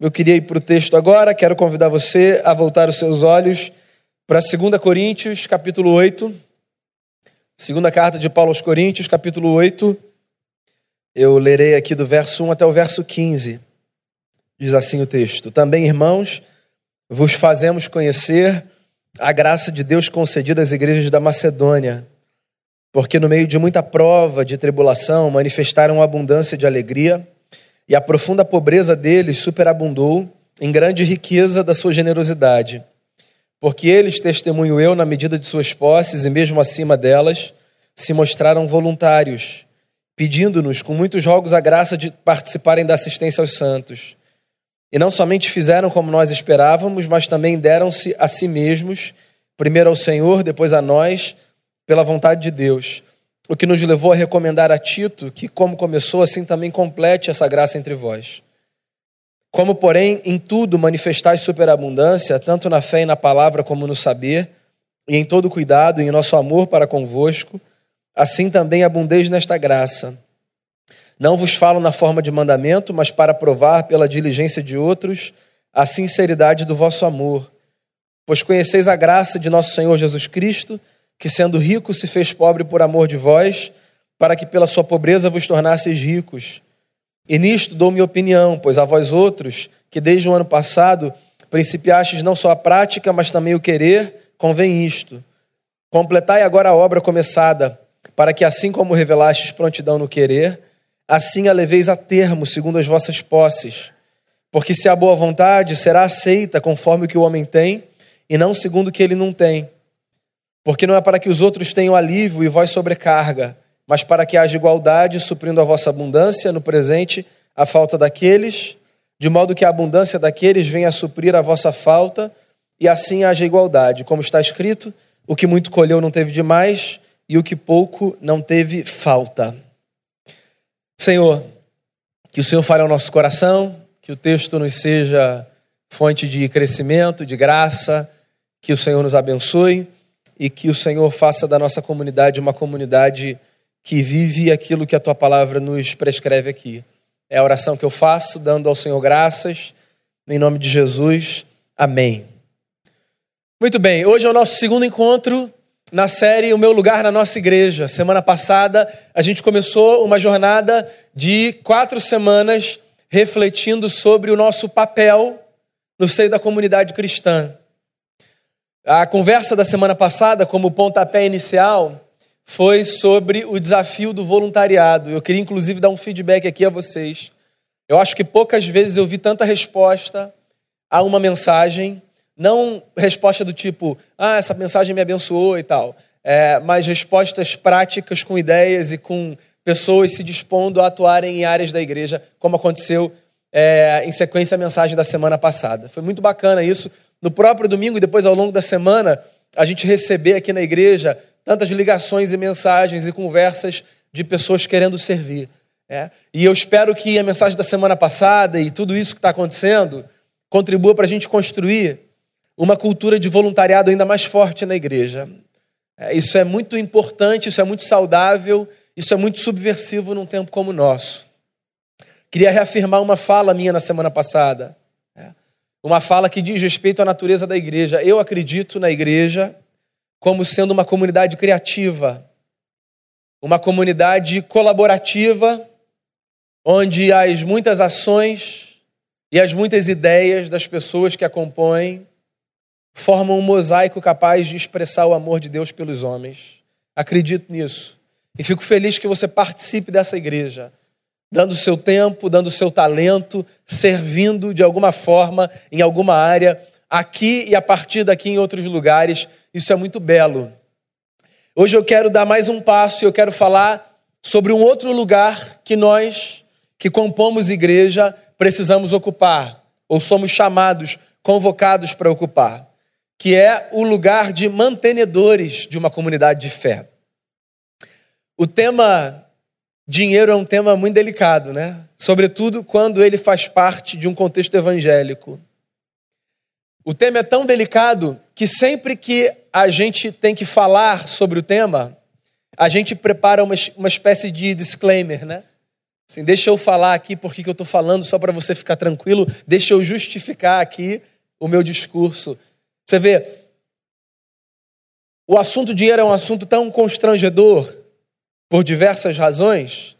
Eu queria ir para o texto agora, quero convidar você a voltar os seus olhos para 2 Coríntios, capítulo 8. Segunda carta de Paulo aos Coríntios, capítulo 8. Eu lerei aqui do verso 1 até o verso 15. Diz assim o texto: Também, irmãos, vos fazemos conhecer a graça de Deus concedida às igrejas da Macedônia, porque no meio de muita prova, de tribulação, manifestaram abundância de alegria e a profunda pobreza deles superabundou em grande riqueza da sua generosidade. Porque eles, testemunho eu, na medida de suas posses e mesmo acima delas, se mostraram voluntários, pedindo-nos com muitos rogos a graça de participarem da assistência aos santos. E não somente fizeram como nós esperávamos, mas também deram-se a si mesmos, primeiro ao Senhor, depois a nós, pela vontade de Deus o que nos levou a recomendar a Tito que, como começou, assim também complete essa graça entre vós. Como, porém, em tudo manifestais superabundância, tanto na fé e na palavra como no saber, e em todo cuidado e em nosso amor para convosco, assim também abundeis nesta graça. Não vos falo na forma de mandamento, mas para provar pela diligência de outros a sinceridade do vosso amor. Pois conheceis a graça de nosso Senhor Jesus Cristo, que sendo rico se fez pobre por amor de vós, para que pela sua pobreza vos tornasseis ricos. E nisto dou minha opinião, pois a vós outros, que desde o ano passado principiastes não só a prática, mas também o querer, convém isto. Completai agora a obra começada, para que assim como revelastes prontidão no querer, assim a leveis a termo, segundo as vossas posses. Porque se a boa vontade será aceita conforme o que o homem tem, e não segundo o que ele não tem. Porque não é para que os outros tenham alívio e vós sobrecarga, mas para que haja igualdade, suprindo a vossa abundância no presente a falta daqueles, de modo que a abundância daqueles venha a suprir a vossa falta, e assim haja igualdade. Como está escrito: o que muito colheu não teve demais, e o que pouco não teve falta. Senhor, que o Senhor fale ao nosso coração, que o texto nos seja fonte de crescimento, de graça, que o Senhor nos abençoe e que o Senhor faça da nossa comunidade uma comunidade que vive aquilo que a tua palavra nos prescreve aqui. É a oração que eu faço, dando ao Senhor graças, em nome de Jesus. Amém. Muito bem, hoje é o nosso segundo encontro na série O Meu Lugar na Nossa Igreja. Semana passada a gente começou uma jornada de quatro semanas refletindo sobre o nosso papel no seio da comunidade cristã. A conversa da semana passada, como pontapé inicial, foi sobre o desafio do voluntariado. Eu queria, inclusive, dar um feedback aqui a vocês. Eu acho que poucas vezes eu vi tanta resposta a uma mensagem, não resposta do tipo, ah, essa mensagem me abençoou e tal, é, mas respostas práticas com ideias e com pessoas se dispondo a atuarem em áreas da igreja, como aconteceu é, em sequência à mensagem da semana passada. Foi muito bacana isso no próprio domingo e depois ao longo da semana, a gente receber aqui na igreja tantas ligações e mensagens e conversas de pessoas querendo servir. É? E eu espero que a mensagem da semana passada e tudo isso que está acontecendo contribua para a gente construir uma cultura de voluntariado ainda mais forte na igreja. É, isso é muito importante, isso é muito saudável, isso é muito subversivo num tempo como o nosso. Queria reafirmar uma fala minha na semana passada uma fala que diz respeito à natureza da igreja. Eu acredito na igreja como sendo uma comunidade criativa, uma comunidade colaborativa, onde as muitas ações e as muitas ideias das pessoas que a compõem formam um mosaico capaz de expressar o amor de Deus pelos homens. Acredito nisso. E fico feliz que você participe dessa igreja dando seu tempo, dando seu talento, servindo de alguma forma em alguma área, aqui e a partir daqui em outros lugares. Isso é muito belo. Hoje eu quero dar mais um passo e eu quero falar sobre um outro lugar que nós, que compomos igreja, precisamos ocupar, ou somos chamados, convocados para ocupar, que é o lugar de mantenedores de uma comunidade de fé. O tema Dinheiro é um tema muito delicado, né? Sobretudo quando ele faz parte de um contexto evangélico. O tema é tão delicado que sempre que a gente tem que falar sobre o tema, a gente prepara uma, uma espécie de disclaimer, né? Assim, deixa eu falar aqui porque que eu estou falando, só para você ficar tranquilo, deixa eu justificar aqui o meu discurso. Você vê, o assunto dinheiro é um assunto tão constrangedor, por diversas razões,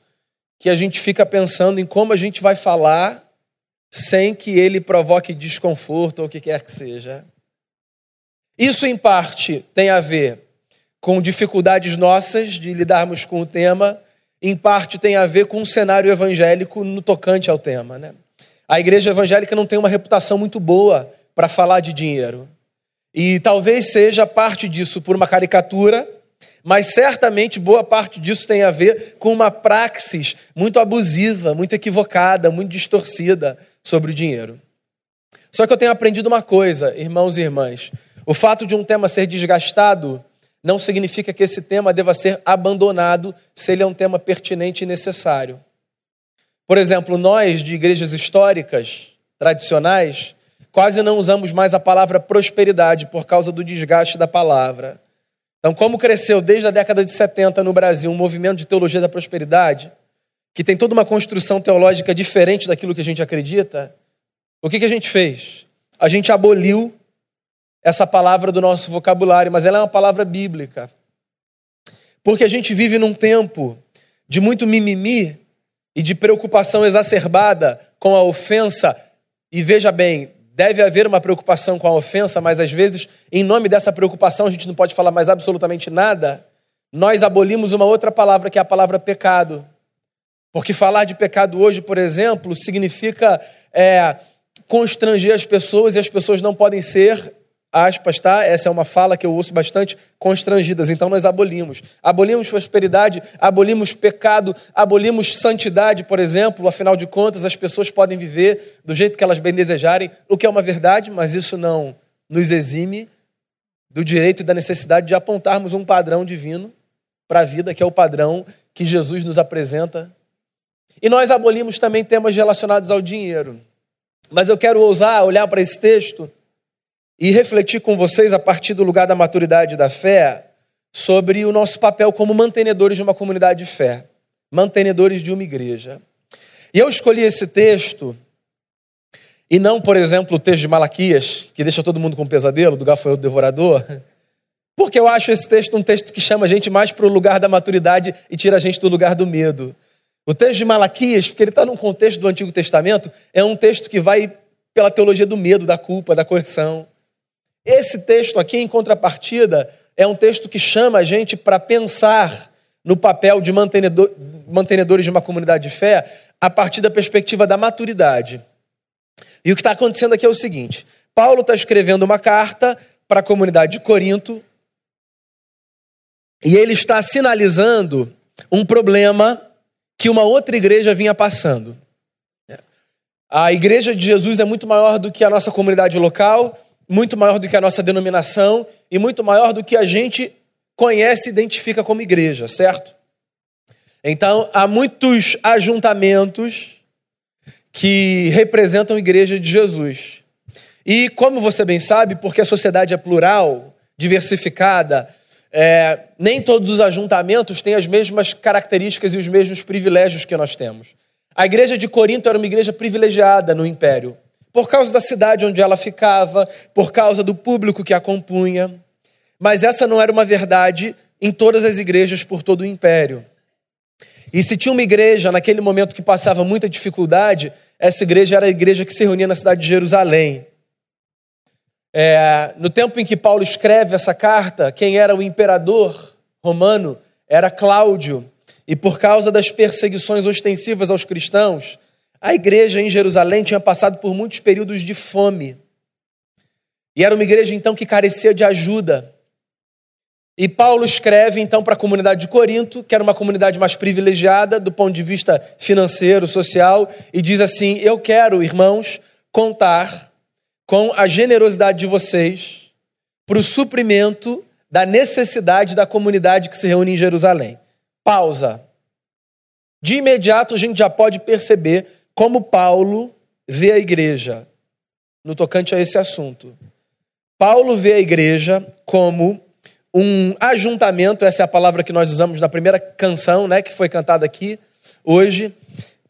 que a gente fica pensando em como a gente vai falar sem que ele provoque desconforto ou o que quer que seja. Isso, em parte, tem a ver com dificuldades nossas de lidarmos com o tema, em parte tem a ver com o cenário evangélico no tocante ao tema. Né? A igreja evangélica não tem uma reputação muito boa para falar de dinheiro. E talvez seja parte disso por uma caricatura, mas certamente boa parte disso tem a ver com uma praxis muito abusiva, muito equivocada, muito distorcida sobre o dinheiro. Só que eu tenho aprendido uma coisa, irmãos e irmãs: o fato de um tema ser desgastado não significa que esse tema deva ser abandonado se ele é um tema pertinente e necessário. Por exemplo, nós de igrejas históricas, tradicionais, quase não usamos mais a palavra prosperidade por causa do desgaste da palavra. Então, como cresceu desde a década de 70 no Brasil um movimento de teologia da prosperidade, que tem toda uma construção teológica diferente daquilo que a gente acredita, o que, que a gente fez? A gente aboliu essa palavra do nosso vocabulário, mas ela é uma palavra bíblica. Porque a gente vive num tempo de muito mimimi e de preocupação exacerbada com a ofensa. E veja bem, deve haver uma preocupação com a ofensa, mas às vezes, em nome dessa preocupação, a gente não pode falar mais absolutamente nada. Nós abolimos uma outra palavra, que é a palavra pecado. Porque falar de pecado hoje, por exemplo, significa é, constranger as pessoas e as pessoas não podem ser aspas, tá? Essa é uma fala que eu ouço bastante, constrangidas. Então nós abolimos. Abolimos prosperidade, abolimos pecado, abolimos santidade, por exemplo. Afinal de contas, as pessoas podem viver do jeito que elas bem desejarem, o que é uma verdade, mas isso não nos exime do direito e da necessidade de apontarmos um padrão divino para a vida, que é o padrão que Jesus nos apresenta. E nós abolimos também temas relacionados ao dinheiro. Mas eu quero ousar olhar para esse texto e refletir com vocês, a partir do lugar da maturidade da fé, sobre o nosso papel como mantenedores de uma comunidade de fé, mantenedores de uma igreja. E eu escolhi esse texto, e não, por exemplo, o texto de Malaquias, que deixa todo mundo com pesadelo, do gafanhoto devorador, porque eu acho esse texto um texto que chama a gente mais para o lugar da maturidade e tira a gente do lugar do medo. O texto de Malaquias, porque ele está num contexto do Antigo Testamento, é um texto que vai pela teologia do medo, da culpa, da coerção. Esse texto aqui, em contrapartida, é um texto que chama a gente para pensar no papel de mantenedor, mantenedores de uma comunidade de fé a partir da perspectiva da maturidade. E o que está acontecendo aqui é o seguinte: Paulo está escrevendo uma carta para a comunidade de Corinto e ele está sinalizando um problema que uma outra igreja vinha passando. A igreja de Jesus é muito maior do que a nossa comunidade local muito maior do que a nossa denominação e muito maior do que a gente conhece e identifica como igreja, certo? Então, há muitos ajuntamentos que representam a igreja de Jesus. E como você bem sabe, porque a sociedade é plural, diversificada, é, nem todos os ajuntamentos têm as mesmas características e os mesmos privilégios que nós temos. A igreja de Corinto era uma igreja privilegiada no império por causa da cidade onde ela ficava, por causa do público que a compunha. Mas essa não era uma verdade em todas as igrejas por todo o império. E se tinha uma igreja naquele momento que passava muita dificuldade, essa igreja era a igreja que se reunia na cidade de Jerusalém. É, no tempo em que Paulo escreve essa carta, quem era o imperador romano era Cláudio. E por causa das perseguições ostensivas aos cristãos, a igreja em Jerusalém tinha passado por muitos períodos de fome. E era uma igreja então que carecia de ajuda. E Paulo escreve então para a comunidade de Corinto, que era uma comunidade mais privilegiada do ponto de vista financeiro, social, e diz assim: Eu quero, irmãos, contar com a generosidade de vocês para o suprimento da necessidade da comunidade que se reúne em Jerusalém. Pausa. De imediato a gente já pode perceber como Paulo vê a igreja no tocante a esse assunto. Paulo vê a igreja como um ajuntamento, essa é a palavra que nós usamos na primeira canção, né, que foi cantada aqui hoje.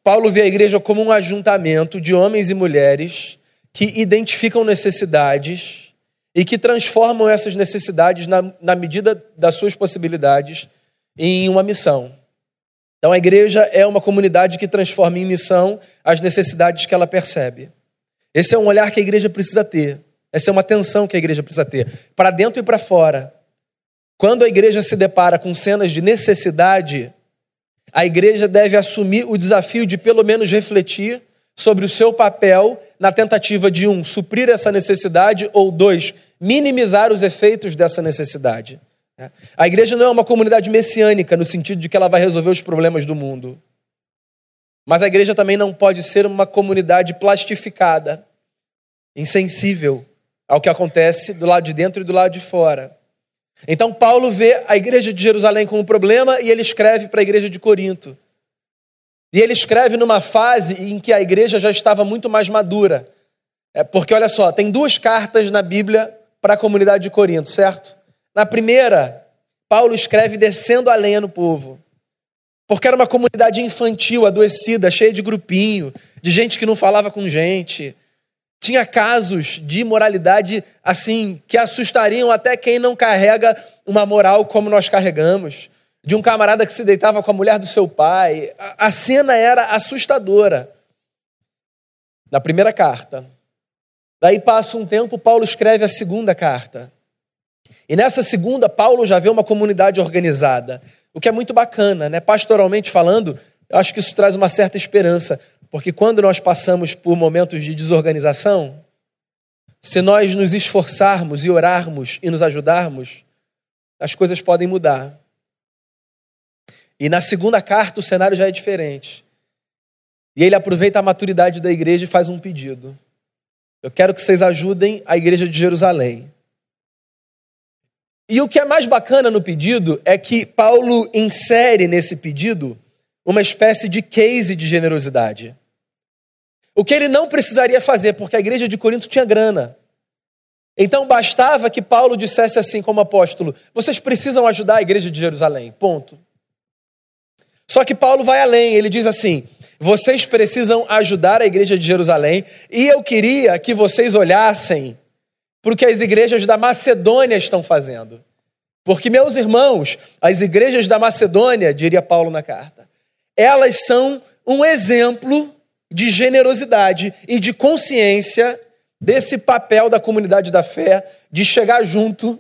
Paulo vê a igreja como um ajuntamento de homens e mulheres que identificam necessidades e que transformam essas necessidades, na, na medida das suas possibilidades, em uma missão. Então, a igreja é uma comunidade que transforma em missão as necessidades que ela percebe. Esse é um olhar que a igreja precisa ter. Essa é uma atenção que a igreja precisa ter, para dentro e para fora. Quando a igreja se depara com cenas de necessidade, a igreja deve assumir o desafio de, pelo menos, refletir sobre o seu papel na tentativa de, um, suprir essa necessidade, ou dois, minimizar os efeitos dessa necessidade. A igreja não é uma comunidade messiânica, no sentido de que ela vai resolver os problemas do mundo. Mas a igreja também não pode ser uma comunidade plastificada, insensível ao que acontece do lado de dentro e do lado de fora. Então, Paulo vê a igreja de Jerusalém como um problema e ele escreve para a igreja de Corinto. E ele escreve numa fase em que a igreja já estava muito mais madura. É porque, olha só, tem duas cartas na Bíblia para a comunidade de Corinto, certo? Na primeira, Paulo escreve descendo a lenha no povo. Porque era uma comunidade infantil, adoecida, cheia de grupinho, de gente que não falava com gente. Tinha casos de imoralidade assim que assustariam até quem não carrega uma moral como nós carregamos. De um camarada que se deitava com a mulher do seu pai. A, cena era assustadora. Na primeira carta. Daí passa um tempo, Paulo escreve a segunda carta. E nessa segunda, Paulo já vê uma comunidade organizada o que é muito bacana, né? Pastoralmente falando, eu acho que isso traz uma certa esperança, porque quando nós passamos por momentos de desorganização, se nós nos esforçarmos e orarmos e nos ajudarmos, as coisas podem mudar. E na segunda carta o cenário já é diferente. E ele aproveita a maturidade da igreja e faz um pedido. Eu quero que vocês ajudem a igreja de Jerusalém e o que é mais bacana no pedido é que Paulo insere nesse pedido uma espécie de case de generosidade. O que ele não precisaria fazer, porque a igreja de Corinto tinha grana. Então bastava que Paulo dissesse assim, como apóstolo: vocês precisam ajudar a igreja de Jerusalém. Ponto. Só que Paulo vai além, ele diz assim: vocês precisam ajudar a igreja de Jerusalém, e eu queria que vocês olhassem para o que as igrejas da Macedônia estão fazendo. Porque, meus irmãos, as igrejas da Macedônia, diria Paulo na carta, elas são um exemplo de generosidade e de consciência desse papel da comunidade da fé de chegar junto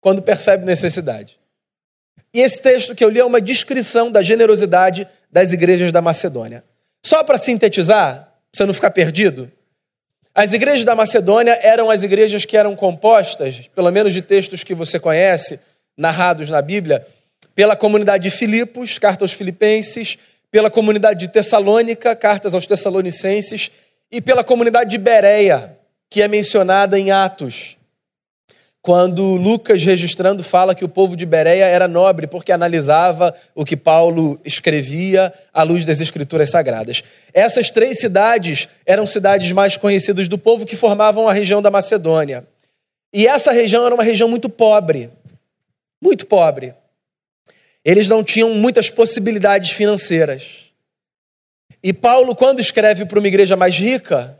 quando percebe necessidade. E esse texto que eu li é uma descrição da generosidade das igrejas da Macedônia. Só para sintetizar, para você não ficar perdido, as igrejas da Macedônia eram as igrejas que eram compostas, pelo menos de textos que você conhece, narrados na Bíblia, pela comunidade de Filipos, carta aos Filipenses, pela comunidade de Tessalônica, cartas aos Tessalonicenses, e pela comunidade de Bereia, que é mencionada em Atos. Quando Lucas, registrando, fala que o povo de Bereia era nobre porque analisava o que Paulo escrevia à luz das Escrituras Sagradas. Essas três cidades eram cidades mais conhecidas do povo que formavam a região da Macedônia. E essa região era uma região muito pobre, muito pobre. Eles não tinham muitas possibilidades financeiras. E Paulo, quando escreve para uma igreja mais rica,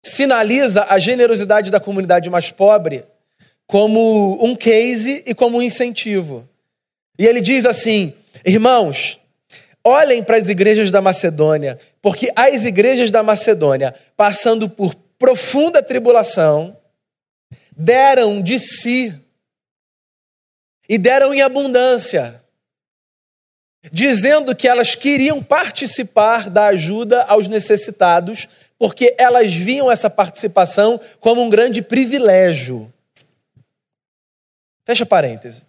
sinaliza a generosidade da comunidade mais pobre como um case e como um incentivo. E ele diz assim: irmãos, olhem para as igrejas da Macedônia, porque as igrejas da Macedônia, passando por profunda tribulação, deram de si e deram em abundância, dizendo que elas queriam participar da ajuda aos necessitados, porque elas viam essa participação como um grande privilégio. Fecha parêntese.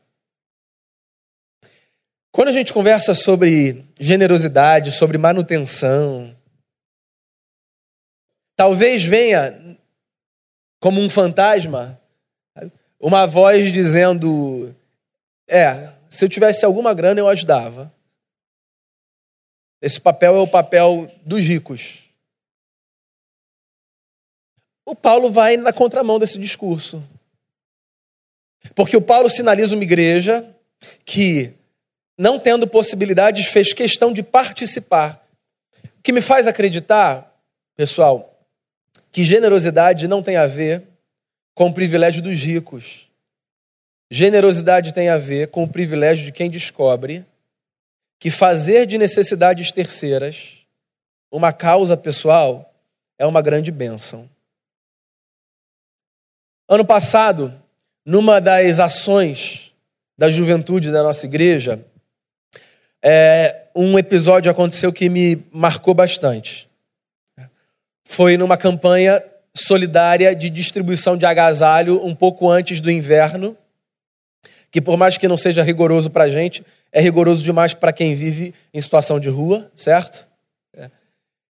Quando a gente conversa sobre generosidade, sobre manutenção, talvez venha como um fantasma uma voz dizendo: É, se eu tivesse alguma grana eu ajudava. Esse papel é o papel dos ricos. O Paulo vai na contramão desse discurso. Porque o Paulo sinaliza uma igreja que, não tendo possibilidades, fez questão de participar O que me faz acreditar, pessoal, que generosidade não tem a ver com o privilégio dos ricos. Generosidade tem a ver com o privilégio de quem descobre que fazer de necessidades terceiras uma causa pessoal é uma grande bênção. Ano passado, numa das ações da juventude da nossa igreja, é, um episódio aconteceu que me marcou bastante. Foi numa campanha solidária de distribuição de agasalho um pouco antes do inverno, que por mais que não seja rigoroso para a gente, é rigoroso demais para quem vive em situação de rua, certo? É.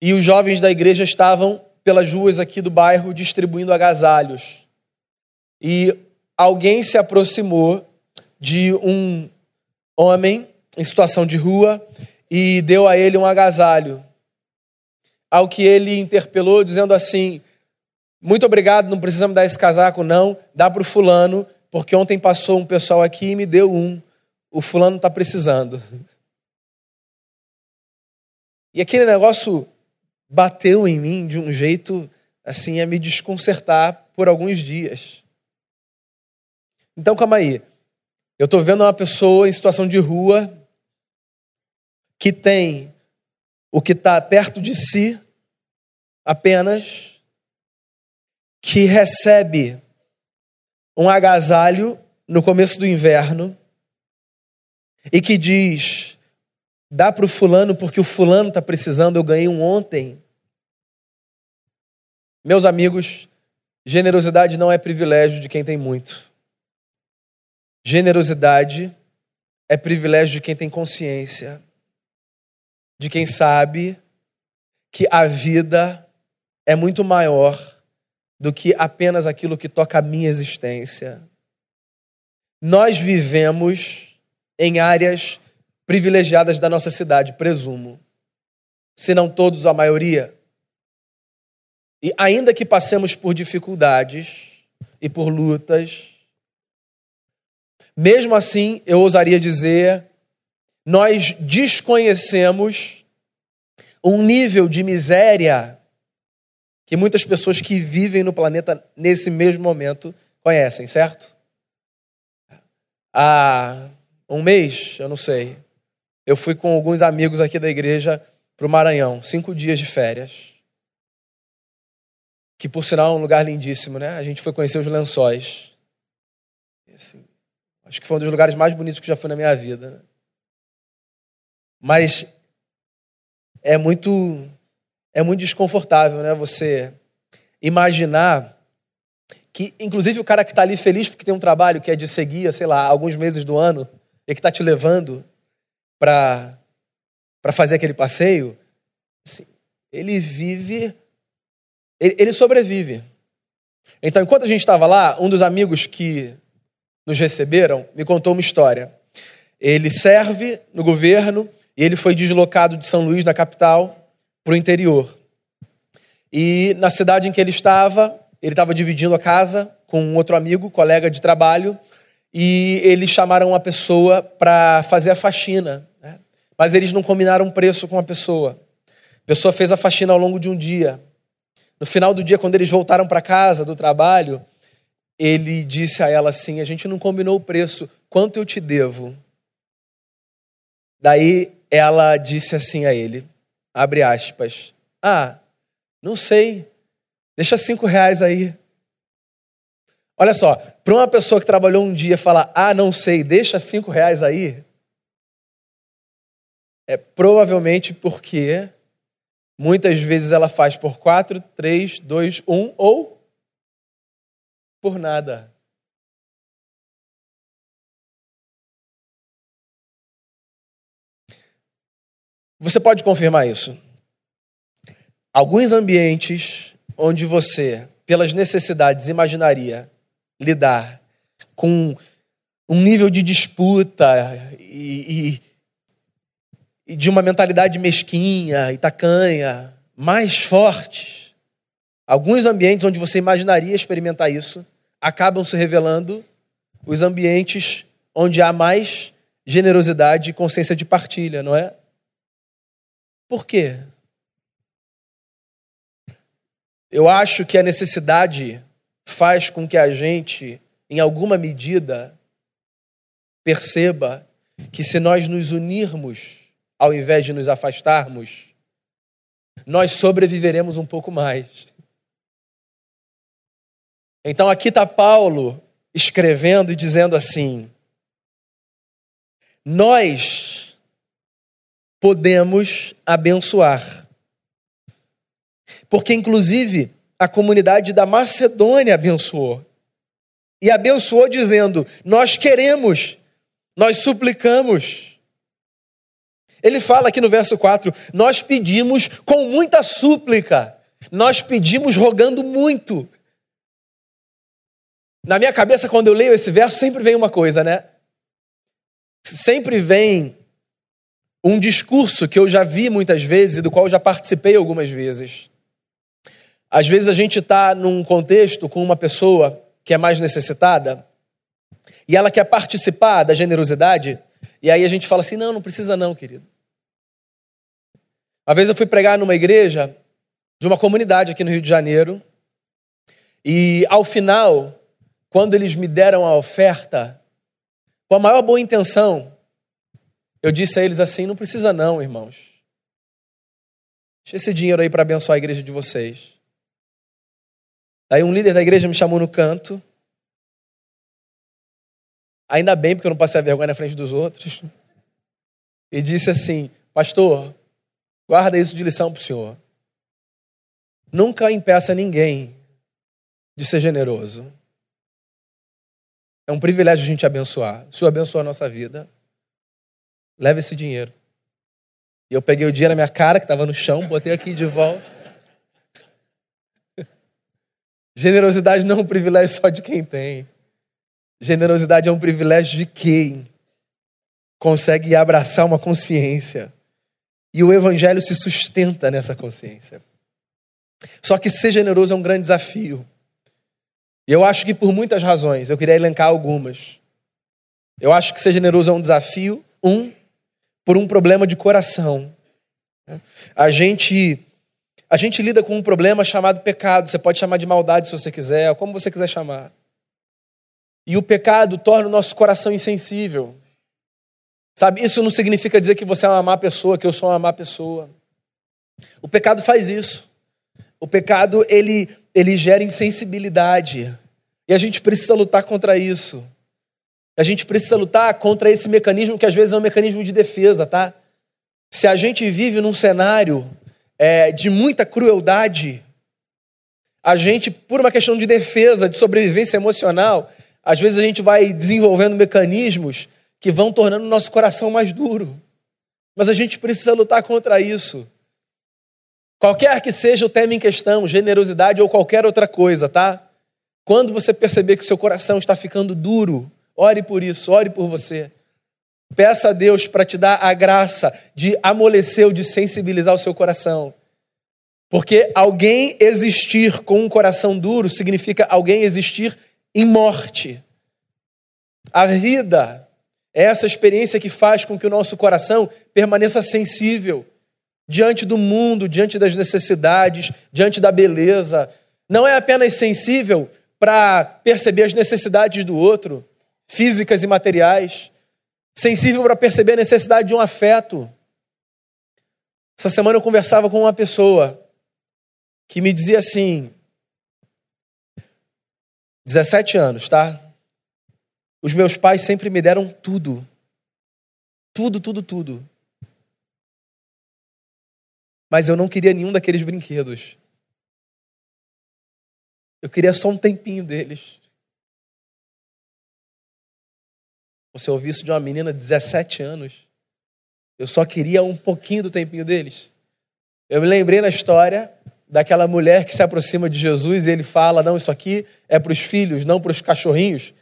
E os jovens da igreja estavam pelas ruas aqui do bairro distribuindo agasalhos. E alguém se aproximou de um homem em situação de rua e deu a ele um agasalho. Ao que ele interpelou, dizendo assim: Muito obrigado, não precisamos dar esse casaco, não, dá para o fulano, porque ontem passou um pessoal aqui e me deu um. O fulano está precisando. E aquele negócio bateu em mim de um jeito assim a me desconcertar por alguns dias. Então, calma aí. Eu estou vendo uma pessoa em situação de rua que tem o que está perto de si apenas, que recebe um agasalho no começo do inverno e que diz: dá para o fulano porque o fulano está precisando, eu ganhei um ontem. Meus amigos, generosidade não é privilégio de quem tem muito. Generosidade é privilégio de quem tem consciência, de quem sabe que a vida é muito maior do que apenas aquilo que toca a minha existência. Nós vivemos em áreas privilegiadas da nossa cidade, presumo. Se não todos, a maioria. E ainda que passemos por dificuldades e por lutas, mesmo assim, eu ousaria dizer, nós desconhecemos um nível de miséria que muitas pessoas que vivem no planeta nesse mesmo momento conhecem, certo? Há um mês, eu não sei, eu fui com alguns amigos aqui da igreja para o Maranhão, cinco dias de férias. Que por sinal é um lugar lindíssimo, né? A gente foi conhecer os lençóis. Assim, Acho que foi um dos lugares mais bonitos que já fui na minha vida. Né? Mas é muito é muito desconfortável, né? Você imaginar que, inclusive, o cara que está ali feliz porque tem um trabalho que é de seguir, sei lá, alguns meses do ano e que está te levando para para fazer aquele passeio, assim, ele vive, ele, ele sobrevive. Então, enquanto a gente estava lá, um dos amigos que nos receberam, me contou uma história. Ele serve no governo e ele foi deslocado de São Luís, na capital, para o interior. E na cidade em que ele estava, ele estava dividindo a casa com um outro amigo, colega de trabalho, e eles chamaram uma pessoa para fazer a faxina. Né? Mas eles não combinaram preço com a pessoa. A pessoa fez a faxina ao longo de um dia. No final do dia, quando eles voltaram para casa do trabalho, ele disse a ela assim: A gente não combinou o preço, quanto eu te devo? Daí ela disse assim a ele: Abre aspas, ah, não sei, deixa cinco reais aí. Olha só, para uma pessoa que trabalhou um dia falar, ah, não sei, deixa cinco reais aí, é provavelmente porque muitas vezes ela faz por quatro, três, dois, um ou por nada. Você pode confirmar isso? Alguns ambientes onde você, pelas necessidades, imaginaria lidar com um nível de disputa e, e, e de uma mentalidade mesquinha e tacanha mais fortes Alguns ambientes onde você imaginaria experimentar isso acabam se revelando os ambientes onde há mais generosidade e consciência de partilha, não é? Por quê? Eu acho que a necessidade faz com que a gente, em alguma medida, perceba que se nós nos unirmos, ao invés de nos afastarmos, nós sobreviveremos um pouco mais. Então aqui está Paulo escrevendo e dizendo assim: nós podemos abençoar. Porque, inclusive, a comunidade da Macedônia abençoou. E abençoou dizendo: Nós queremos, nós suplicamos. Ele fala aqui no verso 4: Nós pedimos com muita súplica, nós pedimos rogando muito. Na minha cabeça, quando eu leio esse verso, sempre vem uma coisa, né? Sempre vem um discurso que eu já vi muitas vezes e do qual já participei algumas vezes. Às vezes a gente está num contexto com uma pessoa que é mais necessitada e ela quer participar da generosidade, e aí a gente fala assim: não, não precisa não, querido. Uma vez eu fui pregar numa igreja de uma comunidade aqui no Rio de Janeiro, e ao final, quando eles me deram a oferta, com a maior boa intenção, eu disse a eles assim: não precisa não, irmãos. Deixa esse dinheiro aí para abençoar a igreja de vocês. Aí um líder da igreja me chamou no canto. Ainda bem, porque eu não passei a vergonha na frente dos outros. E disse assim: Pastor, guarda isso de lição para o senhor. Nunca impeça ninguém de ser generoso. É um privilégio a gente abençoar. O Senhor abençoa a nossa vida. Leva esse dinheiro. E eu peguei o dinheiro na minha cara, que estava no chão, botei aqui de volta. Generosidade não é um privilégio só de quem tem. Generosidade é um privilégio de quem consegue abraçar uma consciência. E o evangelho se sustenta nessa consciência. Só que ser generoso é um grande desafio. E eu acho que por muitas razões, eu queria elencar algumas. Eu acho que ser generoso é um desafio, um, por um problema de coração. A gente a gente lida com um problema chamado pecado. Você pode chamar de maldade se você quiser, como você quiser chamar. E o pecado torna o nosso coração insensível. Sabe, isso não significa dizer que você é uma má pessoa, que eu sou uma má pessoa. O pecado faz isso. O pecado, ele, ele gera insensibilidade. E a gente precisa lutar contra isso. A gente precisa lutar contra esse mecanismo que às vezes é um mecanismo de defesa, tá? Se a gente vive num cenário é, de muita crueldade, a gente, por uma questão de defesa, de sobrevivência emocional, às vezes a gente vai desenvolvendo mecanismos que vão tornando o nosso coração mais duro. Mas a gente precisa lutar contra isso. Qualquer que seja o tema em questão, generosidade ou qualquer outra coisa, tá? Quando você perceber que seu coração está ficando duro, ore por isso, ore por você. Peça a Deus para te dar a graça de amolecer ou de sensibilizar o seu coração. Porque alguém existir com um coração duro significa alguém existir em morte. A vida é essa experiência que faz com que o nosso coração permaneça sensível diante do mundo, diante das necessidades, diante da beleza. Não é apenas sensível para perceber as necessidades do outro, físicas e materiais sensível para perceber a necessidade de um afeto. Essa semana eu conversava com uma pessoa que me dizia assim: 17 anos, tá? Os meus pais sempre me deram tudo. Tudo, tudo, tudo. Mas eu não queria nenhum daqueles brinquedos. Eu queria só um tempinho deles. Você ouviu isso de uma menina de 17 anos. Eu só queria um pouquinho do tempinho deles. Eu me lembrei na história daquela mulher que se aproxima de Jesus e ele fala: Não, isso aqui é para os filhos, não para os cachorrinhos,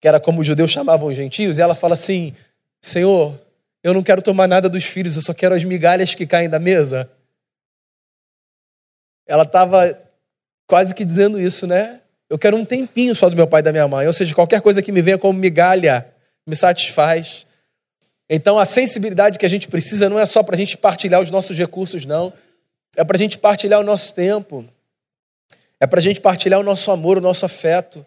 que era como os judeus chamavam os gentios. E ela fala assim: Senhor, eu não quero tomar nada dos filhos, eu só quero as migalhas que caem da mesa. Ela estava quase que dizendo isso, né? Eu quero um tempinho só do meu pai e da minha mãe, ou seja, qualquer coisa que me venha como migalha me satisfaz. Então, a sensibilidade que a gente precisa não é só para a gente partilhar os nossos recursos, não. É para a gente partilhar o nosso tempo. É para a gente partilhar o nosso amor, o nosso afeto.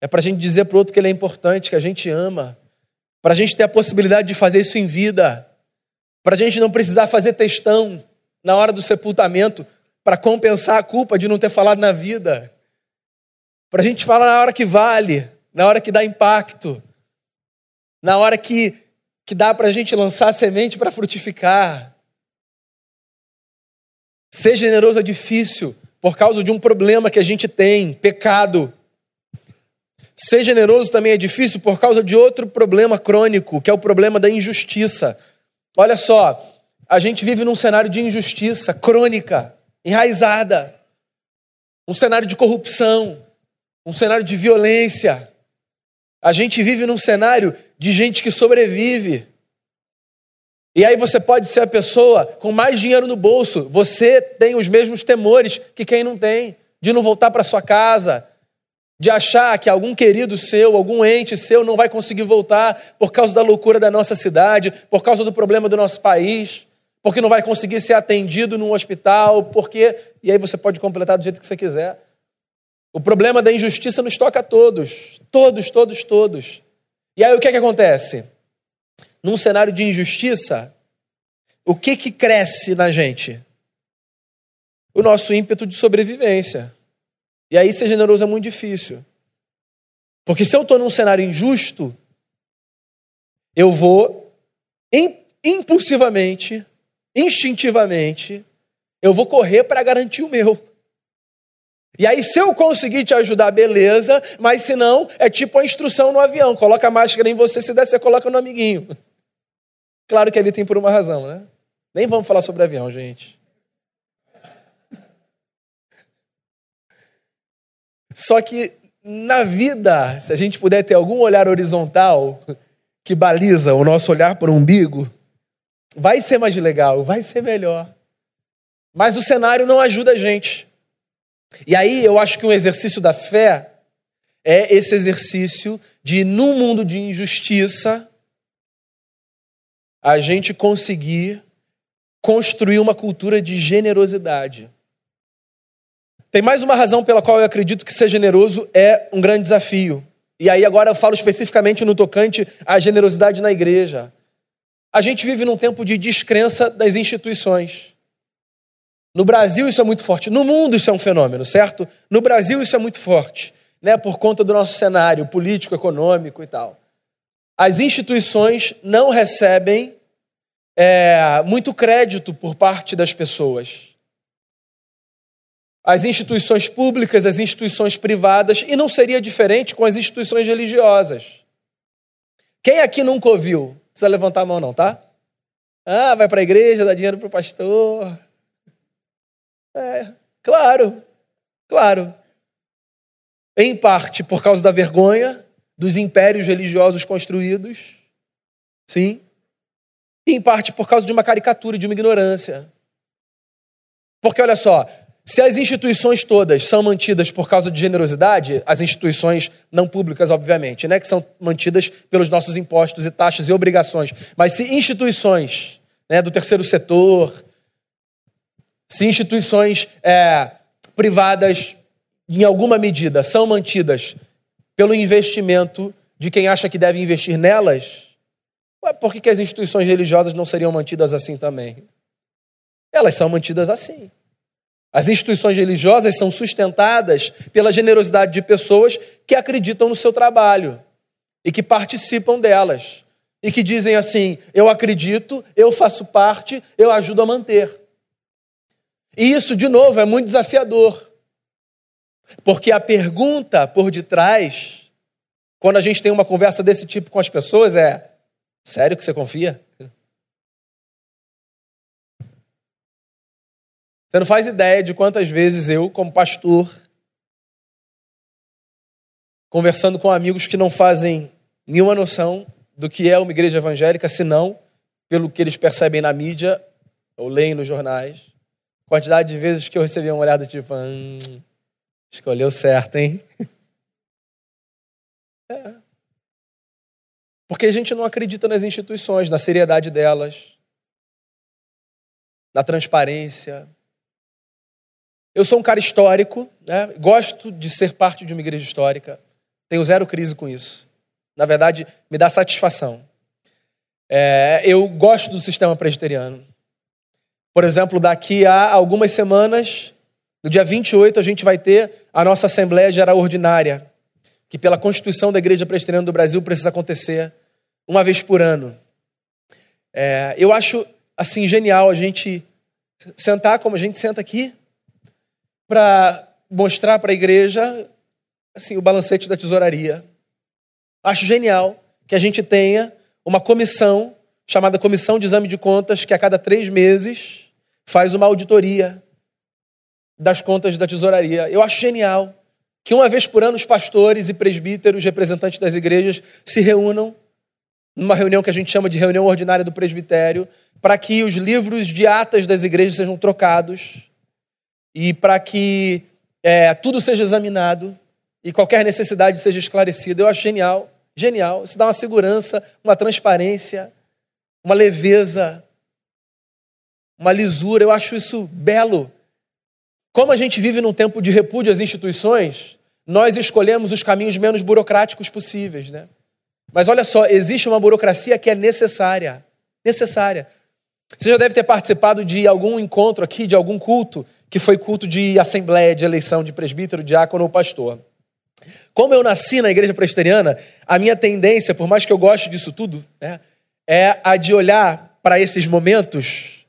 É para a gente dizer para o outro que ele é importante, que a gente ama. Para a gente ter a possibilidade de fazer isso em vida. Para a gente não precisar fazer textão na hora do sepultamento para compensar a culpa de não ter falado na vida. Para a gente falar na hora que vale, na hora que dá impacto, na hora que, que dá para a gente lançar semente para frutificar. Ser generoso é difícil por causa de um problema que a gente tem, pecado. Ser generoso também é difícil por causa de outro problema crônico, que é o problema da injustiça. Olha só, a gente vive num cenário de injustiça crônica, enraizada, um cenário de corrupção, um cenário de violência. A gente vive num cenário de gente que sobrevive. E aí você pode ser a pessoa com mais dinheiro no bolso, você tem os mesmos temores que quem não tem, de não voltar para sua casa, de achar que algum querido seu, algum ente seu não vai conseguir voltar por causa da loucura da nossa cidade, por causa do problema do nosso país, porque não vai conseguir ser atendido num hospital, porque. E aí você pode completar do jeito que você quiser. O problema da injustiça nos toca a todos. Todos, todos, todos. E aí o que, é que acontece? Num cenário de injustiça, o que, que cresce na gente? O nosso ímpeto de sobrevivência. E aí ser generoso é muito difícil. Porque se eu estou num cenário injusto, eu vou impulsivamente, instintivamente, eu vou correr para garantir o meu. E aí, se eu conseguir te ajudar, beleza, mas se não, é tipo a instrução no avião: coloca a máscara em você, se der, você coloca no amiguinho. Claro que ali tem por uma razão, né? Nem vamos falar sobre avião, gente. Só que na vida, se a gente puder ter algum olhar horizontal que baliza o nosso olhar para o umbigo, vai ser mais legal, vai ser melhor. Mas o cenário não ajuda a gente. E aí eu acho que um exercício da fé é esse exercício de, num mundo de injustiça, a gente conseguir construir uma cultura de generosidade. Tem mais uma razão pela qual eu acredito que ser generoso é um grande desafio. E aí agora eu falo especificamente no tocante à generosidade na igreja. A gente vive num tempo de descrença das instituições. No Brasil isso é muito forte. No mundo isso é um fenômeno, certo? No Brasil isso é muito forte, né? Por conta do nosso cenário político, econômico e tal. As instituições não recebem é, muito crédito por parte das pessoas. As instituições públicas, as instituições privadas, e não seria diferente com as instituições religiosas. Quem aqui nunca ouviu? Precisa levantar a mão, não, tá? Ah, vai para a igreja, dá dinheiro para o pastor. É, claro, claro. Em parte por causa da vergonha dos impérios religiosos construídos, sim. E em parte por causa de uma caricatura, de uma ignorância. Porque olha só, se as instituições todas são mantidas por causa de generosidade, as instituições não públicas, obviamente, né, que são mantidas pelos nossos impostos e taxas e obrigações, mas se instituições né, do terceiro setor, se instituições é, privadas, em alguma medida, são mantidas pelo investimento de quem acha que deve investir nelas, por que, que as instituições religiosas não seriam mantidas assim também? Elas são mantidas assim. As instituições religiosas são sustentadas pela generosidade de pessoas que acreditam no seu trabalho e que participam delas. E que dizem assim: eu acredito, eu faço parte, eu ajudo a manter. E isso, de novo, é muito desafiador. Porque a pergunta por detrás, quando a gente tem uma conversa desse tipo com as pessoas, é: sério que você confia? Você não faz ideia de quantas vezes eu, como pastor, conversando com amigos que não fazem nenhuma noção do que é uma igreja evangélica, senão pelo que eles percebem na mídia ou leem nos jornais, Quantidade de vezes que eu recebi uma olhada tipo, hum, escolheu certo, hein? É. Porque a gente não acredita nas instituições, na seriedade delas, na transparência. Eu sou um cara histórico, né? gosto de ser parte de uma igreja histórica, tenho zero crise com isso. Na verdade, me dá satisfação. É, eu gosto do sistema presbiteriano. Por exemplo, daqui a algumas semanas, no dia 28, a gente vai ter a nossa Assembleia Geral Ordinária, que pela Constituição da Igreja Presbiteriana do Brasil precisa acontecer uma vez por ano. É, eu acho, assim, genial a gente sentar como a gente senta aqui, para mostrar para a igreja assim, o balancete da tesouraria. Acho genial que a gente tenha uma comissão chamada Comissão de Exame de Contas, que a cada três meses faz uma auditoria das contas da tesouraria. Eu acho genial que uma vez por ano os pastores e presbíteros, representantes das igrejas, se reúnam numa reunião que a gente chama de reunião ordinária do presbitério, para que os livros de atas das igrejas sejam trocados e para que é, tudo seja examinado e qualquer necessidade seja esclarecida. Eu acho genial, genial. Isso dá uma segurança, uma transparência, uma leveza, uma lisura. Eu acho isso belo. Como a gente vive num tempo de repúdio às instituições, nós escolhemos os caminhos menos burocráticos possíveis, né? Mas olha só, existe uma burocracia que é necessária. Necessária. Você já deve ter participado de algum encontro aqui, de algum culto, que foi culto de assembleia, de eleição de presbítero, diácono ou pastor. Como eu nasci na igreja presbiteriana, a minha tendência, por mais que eu goste disso tudo, né, é a de olhar para esses momentos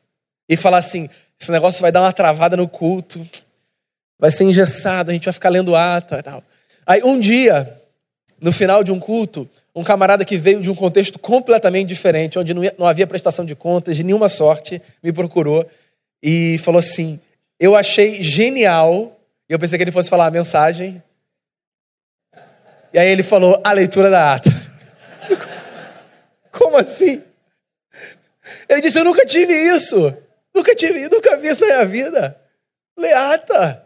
e falar assim: esse negócio vai dar uma travada no culto, vai ser engessado, a gente vai ficar lendo ata e tal. Aí um dia, no final de um culto, um camarada que veio de um contexto completamente diferente, onde não havia prestação de contas de nenhuma sorte, me procurou e falou assim: Eu achei genial. E eu pensei que ele fosse falar a mensagem. E aí ele falou a leitura da ata. Como assim? Ele disse: Eu nunca tive isso. Nunca tive, nunca vi isso na minha vida. Ler ata.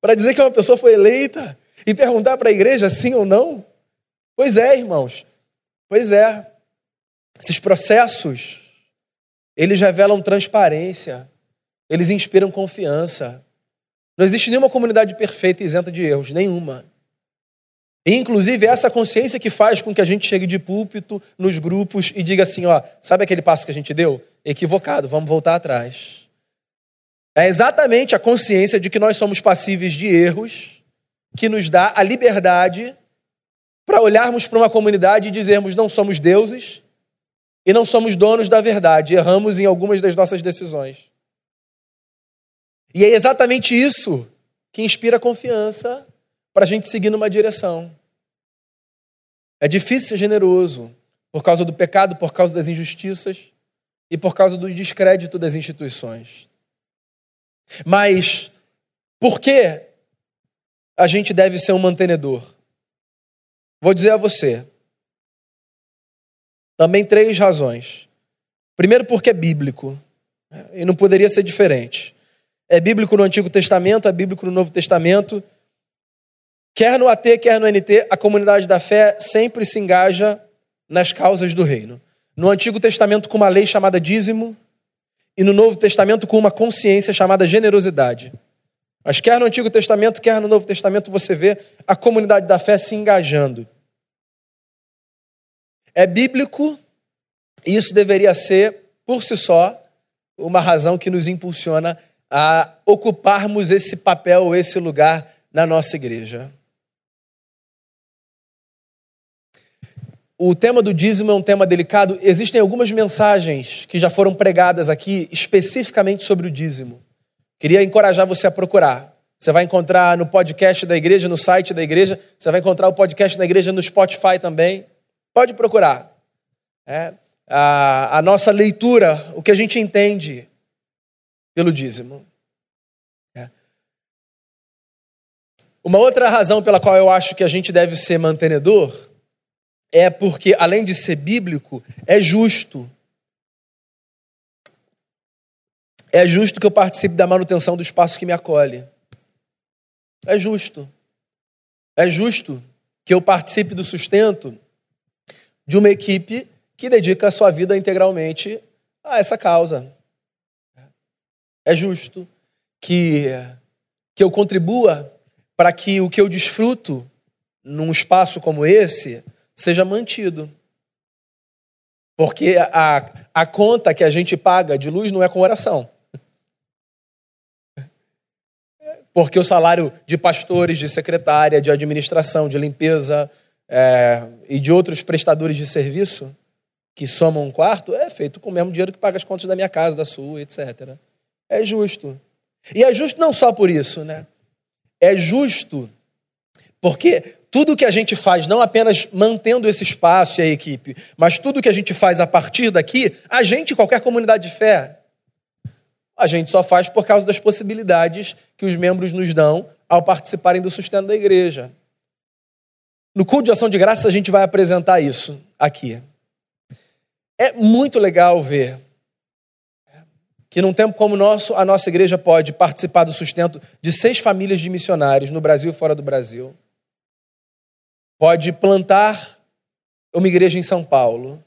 Para dizer que uma pessoa foi eleita e perguntar para a igreja sim ou não. Pois é, irmãos. Pois é. Esses processos, eles revelam transparência. Eles inspiram confiança. Não existe nenhuma comunidade perfeita e isenta de erros, nenhuma. E, inclusive, é essa consciência que faz com que a gente chegue de púlpito nos grupos e diga assim: ó, sabe aquele passo que a gente deu? Equivocado, vamos voltar atrás. É exatamente a consciência de que nós somos passíveis de erros que nos dá a liberdade para olharmos para uma comunidade e dizermos: não somos deuses e não somos donos da verdade, erramos em algumas das nossas decisões. E é exatamente isso que inspira confiança para a gente seguir numa direção. É difícil ser generoso por causa do pecado, por causa das injustiças e por causa do descrédito das instituições. Mas por que a gente deve ser um mantenedor? Vou dizer a você. Também três razões. Primeiro, porque é bíblico. E não poderia ser diferente. É bíblico no Antigo Testamento, é bíblico no Novo Testamento. Quer no AT, quer no NT, a comunidade da fé sempre se engaja nas causas do reino. No Antigo Testamento, com uma lei chamada dízimo, e no Novo Testamento, com uma consciência chamada generosidade. Mas quer no Antigo Testamento, quer no Novo Testamento, você vê a comunidade da fé se engajando. É bíblico e isso deveria ser, por si só, uma razão que nos impulsiona a ocuparmos esse papel, esse lugar na nossa igreja. O tema do dízimo é um tema delicado. Existem algumas mensagens que já foram pregadas aqui especificamente sobre o dízimo. Queria encorajar você a procurar. Você vai encontrar no podcast da igreja, no site da igreja, você vai encontrar o podcast da igreja no Spotify também. Pode procurar. É, a, a nossa leitura, o que a gente entende pelo dízimo. É. Uma outra razão pela qual eu acho que a gente deve ser mantenedor é porque, além de ser bíblico, é justo. É justo que eu participe da manutenção do espaço que me acolhe. É justo. É justo que eu participe do sustento de uma equipe que dedica a sua vida integralmente a essa causa. É justo que que eu contribua para que o que eu desfruto num espaço como esse seja mantido. Porque a, a conta que a gente paga de luz não é com oração. Porque o salário de pastores, de secretária, de administração, de limpeza é, e de outros prestadores de serviço que somam um quarto é feito com o mesmo dinheiro que paga as contas da minha casa, da sua, etc. É justo. E é justo não só por isso, né? É justo porque tudo que a gente faz, não apenas mantendo esse espaço e a equipe, mas tudo que a gente faz a partir daqui, a gente, qualquer comunidade de fé, a gente só faz por causa das possibilidades que os membros nos dão ao participarem do sustento da igreja. No culto de ação de graças, a gente vai apresentar isso aqui. É muito legal ver que num tempo como o nosso, a nossa igreja pode participar do sustento de seis famílias de missionários no Brasil e fora do Brasil. Pode plantar uma igreja em São Paulo.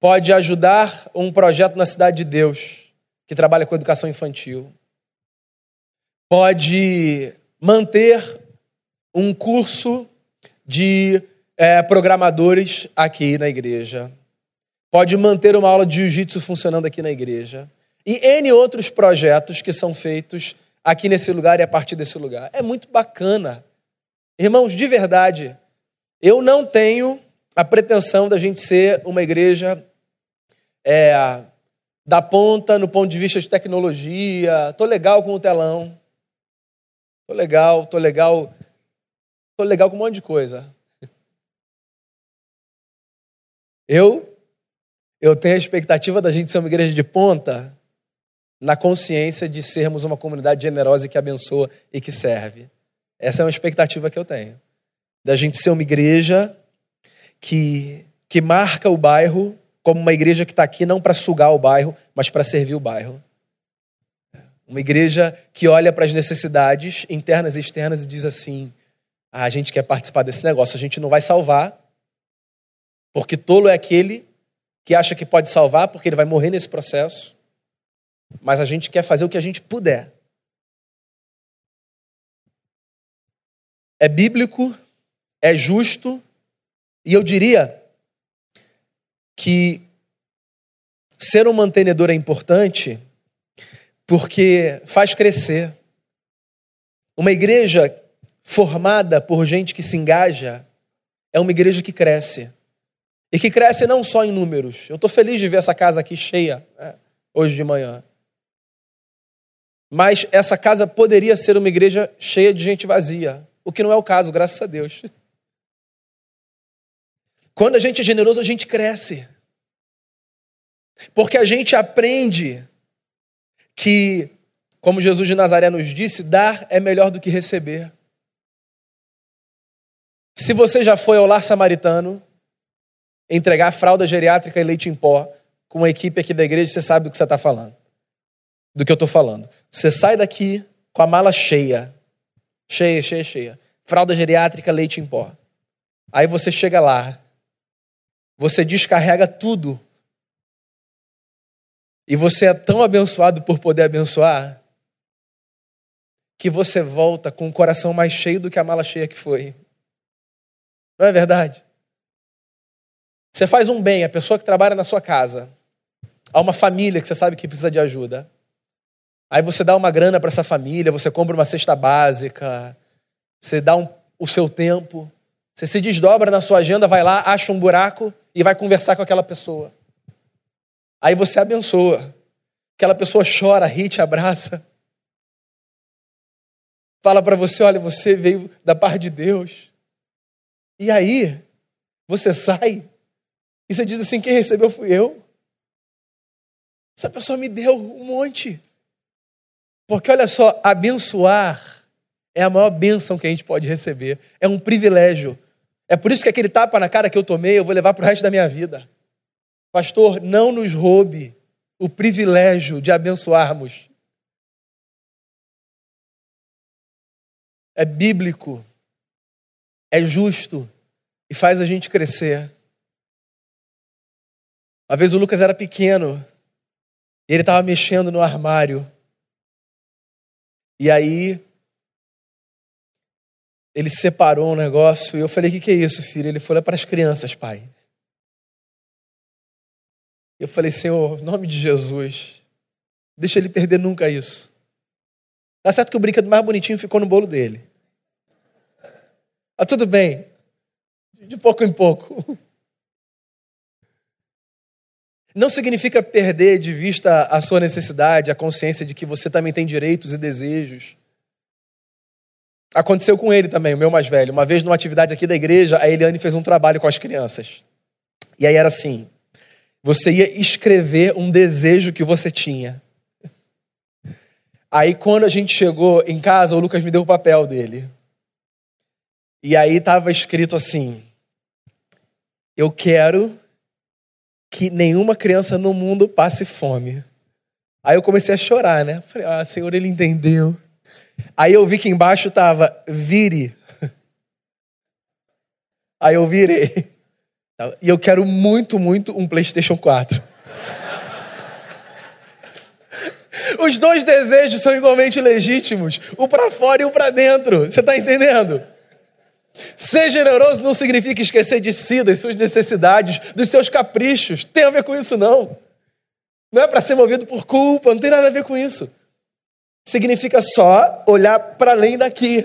Pode ajudar um projeto na Cidade de Deus, que trabalha com educação infantil. Pode manter um curso de é, programadores aqui na igreja pode manter uma aula de jiu-jitsu funcionando aqui na igreja. E N outros projetos que são feitos aqui nesse lugar e a partir desse lugar. É muito bacana. Irmãos, de verdade, eu não tenho a pretensão da gente ser uma igreja é, da ponta no ponto de vista de tecnologia. Tô legal com o telão. Tô legal, tô legal. Tô legal com um monte de coisa. Eu eu tenho a expectativa da gente ser uma igreja de ponta na consciência de sermos uma comunidade generosa que abençoa e que serve. Essa é uma expectativa que eu tenho. Da gente ser uma igreja que, que marca o bairro como uma igreja que está aqui não para sugar o bairro, mas para servir o bairro. Uma igreja que olha para as necessidades internas e externas e diz assim: ah, a gente quer participar desse negócio, a gente não vai salvar, porque tolo é aquele que acha que pode salvar porque ele vai morrer nesse processo, mas a gente quer fazer o que a gente puder. É bíblico, é justo, e eu diria que ser um mantenedor é importante porque faz crescer. Uma igreja formada por gente que se engaja é uma igreja que cresce. E que cresce não só em números. Eu estou feliz de ver essa casa aqui cheia né, hoje de manhã. Mas essa casa poderia ser uma igreja cheia de gente vazia, o que não é o caso, graças a Deus. Quando a gente é generoso, a gente cresce. Porque a gente aprende que, como Jesus de Nazaré nos disse, dar é melhor do que receber. Se você já foi ao lar samaritano, entregar fralda geriátrica e leite em pó com uma equipe aqui da igreja, você sabe do que você está falando. Do que eu estou falando. Você sai daqui com a mala cheia. Cheia, cheia, cheia. Fralda geriátrica, leite em pó. Aí você chega lá. Você descarrega tudo. E você é tão abençoado por poder abençoar que você volta com o coração mais cheio do que a mala cheia que foi. Não é verdade? Você faz um bem à pessoa que trabalha na sua casa, a uma família que você sabe que precisa de ajuda. Aí você dá uma grana para essa família, você compra uma cesta básica, você dá um, o seu tempo, você se desdobra na sua agenda, vai lá, acha um buraco e vai conversar com aquela pessoa. Aí você abençoa. Aquela pessoa chora, ri, te abraça. Fala para você: olha, você veio da parte de Deus. E aí, você sai e você diz assim: quem recebeu fui eu. Essa pessoa me deu um monte. Porque olha só, abençoar é a maior bênção que a gente pode receber. É um privilégio. É por isso que aquele tapa na cara que eu tomei, eu vou levar para o resto da minha vida. Pastor, não nos roube o privilégio de abençoarmos. É bíblico, é justo e faz a gente crescer. Uma vez o Lucas era pequeno e ele estava mexendo no armário. E aí ele separou um negócio e eu falei: "O que, que é isso, filho?" Ele falou: "É para as crianças, pai." Eu falei: "Senhor, em nome de Jesus, deixa ele perder nunca isso." Tá certo que o brinquedo mais bonitinho ficou no bolo dele. Ah, tudo bem. De pouco em pouco. Não significa perder de vista a sua necessidade, a consciência de que você também tem direitos e desejos. Aconteceu com ele também, o meu mais velho. Uma vez numa atividade aqui da igreja, a Eliane fez um trabalho com as crianças. E aí era assim: você ia escrever um desejo que você tinha. Aí quando a gente chegou em casa, o Lucas me deu o papel dele. E aí estava escrito assim: Eu quero que nenhuma criança no mundo passe fome. Aí eu comecei a chorar, né? Falei, ah, Senhor, ele entendeu. Aí eu vi que embaixo tava vire. Aí eu virei. E eu quero muito, muito um PlayStation 4. Os dois desejos são igualmente legítimos, o para fora e o para dentro. Você está entendendo? Ser generoso não significa esquecer de si, das suas necessidades, dos seus caprichos. Tem a ver com isso, não. Não é para ser movido por culpa, não tem nada a ver com isso. Significa só olhar para além daqui.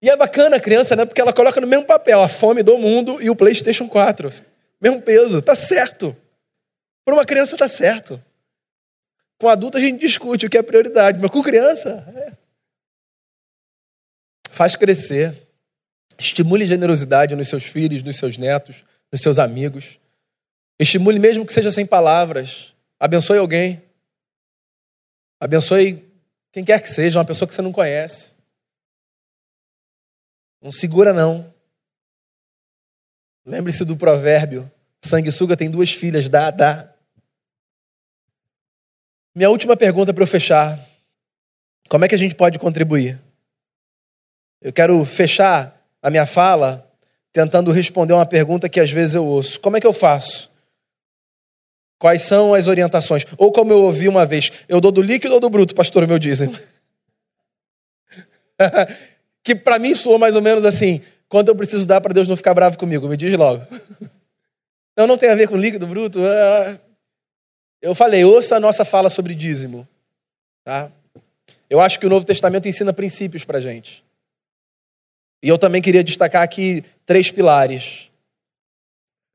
E é bacana a criança, né? Porque ela coloca no mesmo papel a fome do mundo e o PlayStation 4. Mesmo peso, tá certo. Para uma criança tá certo. Com adulto a gente discute o que é prioridade, mas com criança, é. faz crescer. Estimule generosidade nos seus filhos, nos seus netos, nos seus amigos. Estimule mesmo que seja sem palavras. Abençoe alguém. Abençoe quem quer que seja, uma pessoa que você não conhece. Não segura, não. Lembre-se do provérbio: sanguessuga tem duas filhas, dá, dá. Minha última pergunta para eu fechar: como é que a gente pode contribuir? Eu quero fechar a minha fala tentando responder uma pergunta que às vezes eu ouço: como é que eu faço? Quais são as orientações? Ou como eu ouvi uma vez, eu dou do líquido ou do bruto, pastor, meu dizem. que para mim soa mais ou menos assim: quanto eu preciso dar para Deus não ficar bravo comigo? Me diz logo. não, não tem a ver com líquido, bruto. Ah, eu falei, ouça a nossa fala sobre dízimo. Tá? Eu acho que o Novo Testamento ensina princípios para gente. E eu também queria destacar aqui três pilares.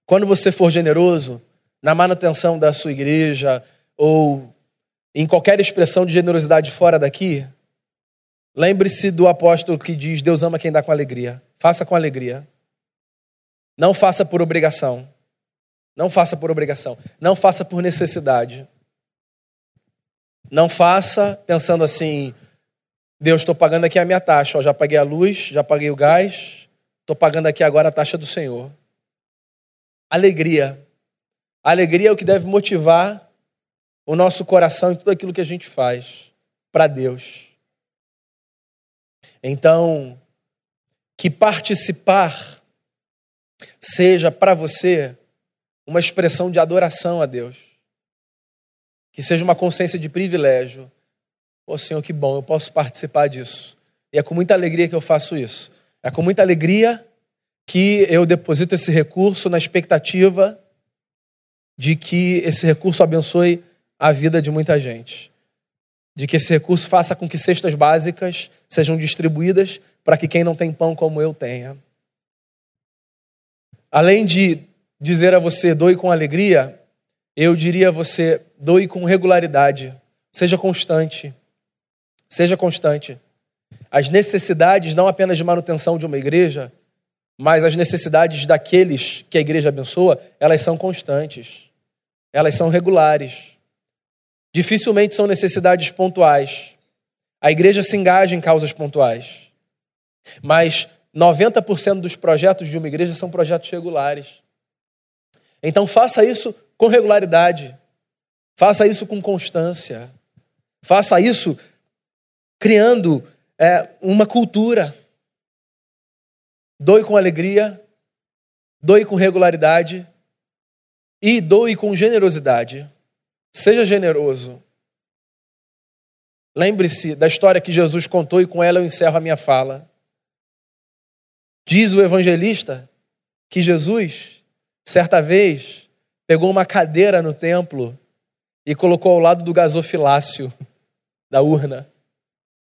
Quando você for generoso na manutenção da sua igreja ou em qualquer expressão de generosidade fora daqui, lembre-se do apóstolo que diz: Deus ama quem dá com alegria. Faça com alegria. Não faça por obrigação. Não faça por obrigação. Não faça por necessidade. Não faça pensando assim: Deus, estou pagando aqui a minha taxa. Ó, já paguei a luz, já paguei o gás, estou pagando aqui agora a taxa do Senhor. Alegria. alegria é o que deve motivar o nosso coração em tudo aquilo que a gente faz para Deus. Então, que participar seja para você uma expressão de adoração a Deus. Que seja uma consciência de privilégio Ô oh, Senhor, que bom, eu posso participar disso. E é com muita alegria que eu faço isso. É com muita alegria que eu deposito esse recurso na expectativa de que esse recurso abençoe a vida de muita gente. De que esse recurso faça com que cestas básicas sejam distribuídas para que quem não tem pão como eu tenha. Além de dizer a você doe com alegria, eu diria a você doe com regularidade, seja constante. Seja constante. As necessidades, não apenas de manutenção de uma igreja, mas as necessidades daqueles que a igreja abençoa, elas são constantes. Elas são regulares. Dificilmente são necessidades pontuais. A igreja se engaja em causas pontuais. Mas 90% dos projetos de uma igreja são projetos regulares. Então faça isso com regularidade. Faça isso com constância. Faça isso criando é, uma cultura. Doe com alegria, doe com regularidade e doe com generosidade. Seja generoso. Lembre-se da história que Jesus contou e com ela eu encerro a minha fala. Diz o evangelista que Jesus, certa vez, pegou uma cadeira no templo e colocou ao lado do gasofilácio da urna.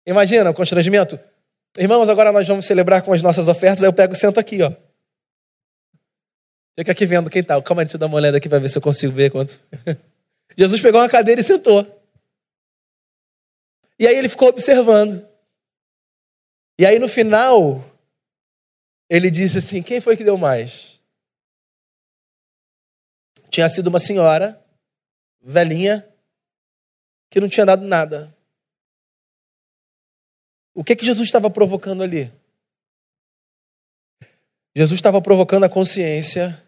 Imagina o constrangimento. Irmãos, agora nós vamos celebrar com as nossas ofertas, aí eu pego e sento aqui, ó. Fica aqui vendo quem tá. Calma aí, deixa eu dar uma olhada aqui para ver se eu consigo ver quanto. Jesus pegou uma cadeira e sentou. E aí ele ficou observando. E aí no final, ele disse assim: Quem foi que deu mais? Tinha sido uma senhora, velhinha, que não tinha dado nada. O que que Jesus estava provocando ali? Jesus estava provocando a consciência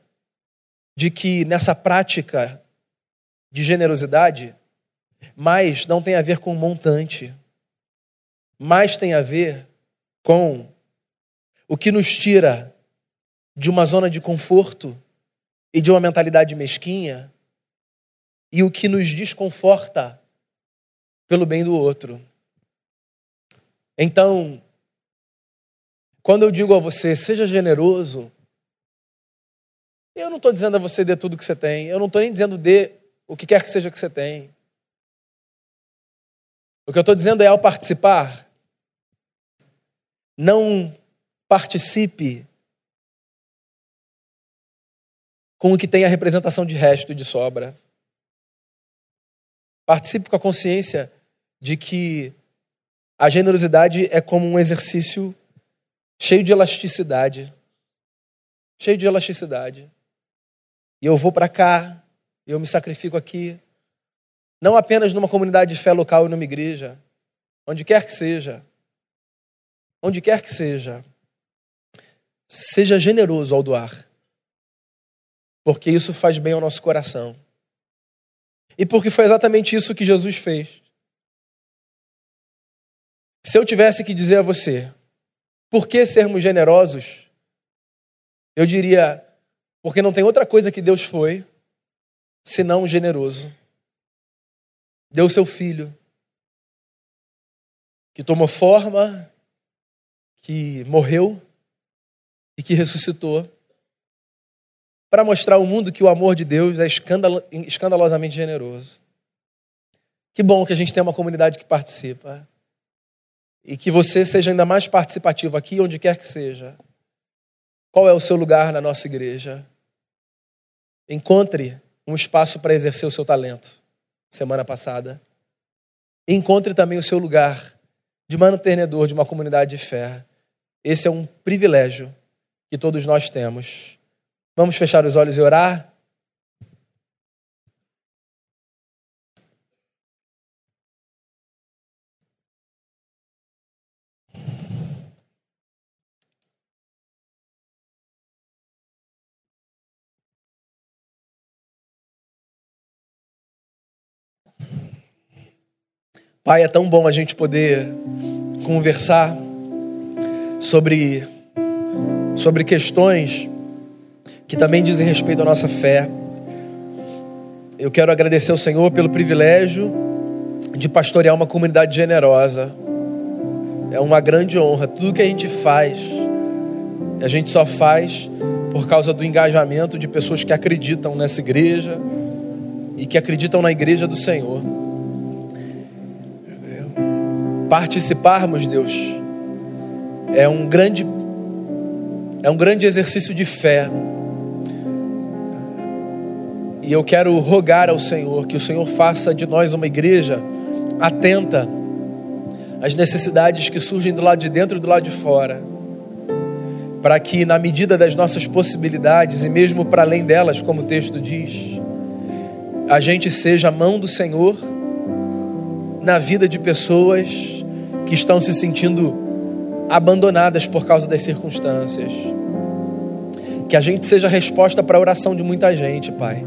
de que nessa prática de generosidade, mais não tem a ver com montante, mais tem a ver com o que nos tira de uma zona de conforto e de uma mentalidade mesquinha e o que nos desconforta pelo bem do outro. Então, quando eu digo a você, seja generoso, eu não estou dizendo a você dê tudo que você tem, eu não estou nem dizendo dê o que quer que seja que você tem. O que eu estou dizendo é, ao participar, não participe com o que tem a representação de resto e de sobra. Participe com a consciência de que a generosidade é como um exercício cheio de elasticidade. Cheio de elasticidade. E eu vou para cá, eu me sacrifico aqui. Não apenas numa comunidade de fé local e numa igreja, onde quer que seja. Onde quer que seja. Seja generoso ao doar, porque isso faz bem ao nosso coração. E porque foi exatamente isso que Jesus fez. Se eu tivesse que dizer a você, por que sermos generosos? Eu diria, porque não tem outra coisa que Deus foi senão generoso. Deu seu filho, que tomou forma, que morreu e que ressuscitou para mostrar ao mundo que o amor de Deus é escandalosamente generoso. Que bom que a gente tem uma comunidade que participa. E que você seja ainda mais participativo aqui, onde quer que seja. Qual é o seu lugar na nossa igreja? Encontre um espaço para exercer o seu talento. Semana passada. Encontre também o seu lugar de mantenedor de uma comunidade de fé. Esse é um privilégio que todos nós temos. Vamos fechar os olhos e orar? Pai, é tão bom a gente poder conversar sobre sobre questões que também dizem respeito à nossa fé. Eu quero agradecer ao Senhor pelo privilégio de pastorear uma comunidade generosa. É uma grande honra. Tudo que a gente faz, a gente só faz por causa do engajamento de pessoas que acreditam nessa igreja e que acreditam na igreja do Senhor. Participarmos, Deus, é um grande é um grande exercício de fé. E eu quero rogar ao Senhor que o Senhor faça de nós uma igreja atenta às necessidades que surgem do lado de dentro e do lado de fora, para que, na medida das nossas possibilidades e mesmo para além delas, como o texto diz, a gente seja a mão do Senhor na vida de pessoas que estão se sentindo abandonadas por causa das circunstâncias. Que a gente seja resposta para a oração de muita gente, Pai.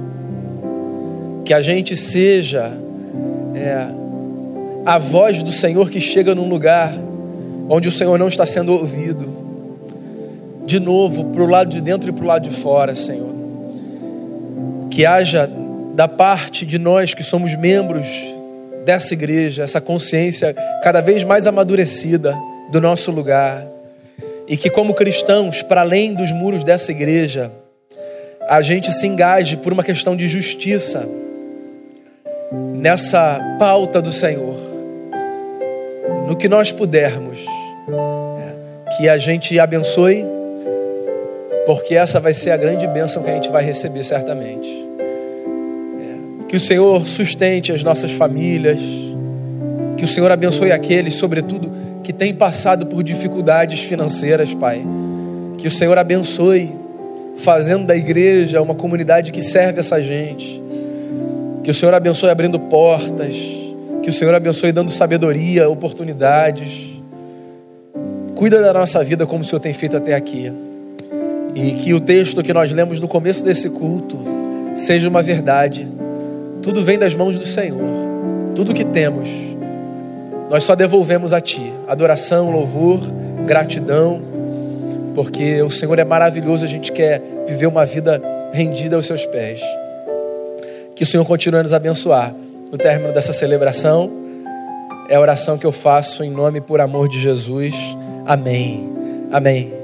Que a gente seja é, a voz do Senhor que chega num lugar onde o Senhor não está sendo ouvido. De novo, para o lado de dentro e para o lado de fora, Senhor. Que haja da parte de nós que somos membros dessa igreja, essa consciência cada vez mais amadurecida do nosso lugar. E que, como cristãos, para além dos muros dessa igreja, a gente se engaje por uma questão de justiça nessa pauta do Senhor, no que nós pudermos, é, que a gente abençoe, porque essa vai ser a grande bênção que a gente vai receber certamente. Que o Senhor sustente as nossas famílias, que o Senhor abençoe aqueles, sobretudo, que têm passado por dificuldades financeiras, Pai. Que o Senhor abençoe fazendo da igreja uma comunidade que serve essa gente. Que o Senhor abençoe abrindo portas. Que o Senhor abençoe dando sabedoria, oportunidades. Cuida da nossa vida como o Senhor tem feito até aqui. E que o texto que nós lemos no começo desse culto seja uma verdade. Tudo vem das mãos do Senhor. Tudo que temos, nós só devolvemos a Ti. Adoração, louvor, gratidão porque o Senhor é maravilhoso, a gente quer viver uma vida rendida aos seus pés. Que o Senhor continue a nos abençoar. No término dessa celebração, é a oração que eu faço em nome e por amor de Jesus. Amém. Amém.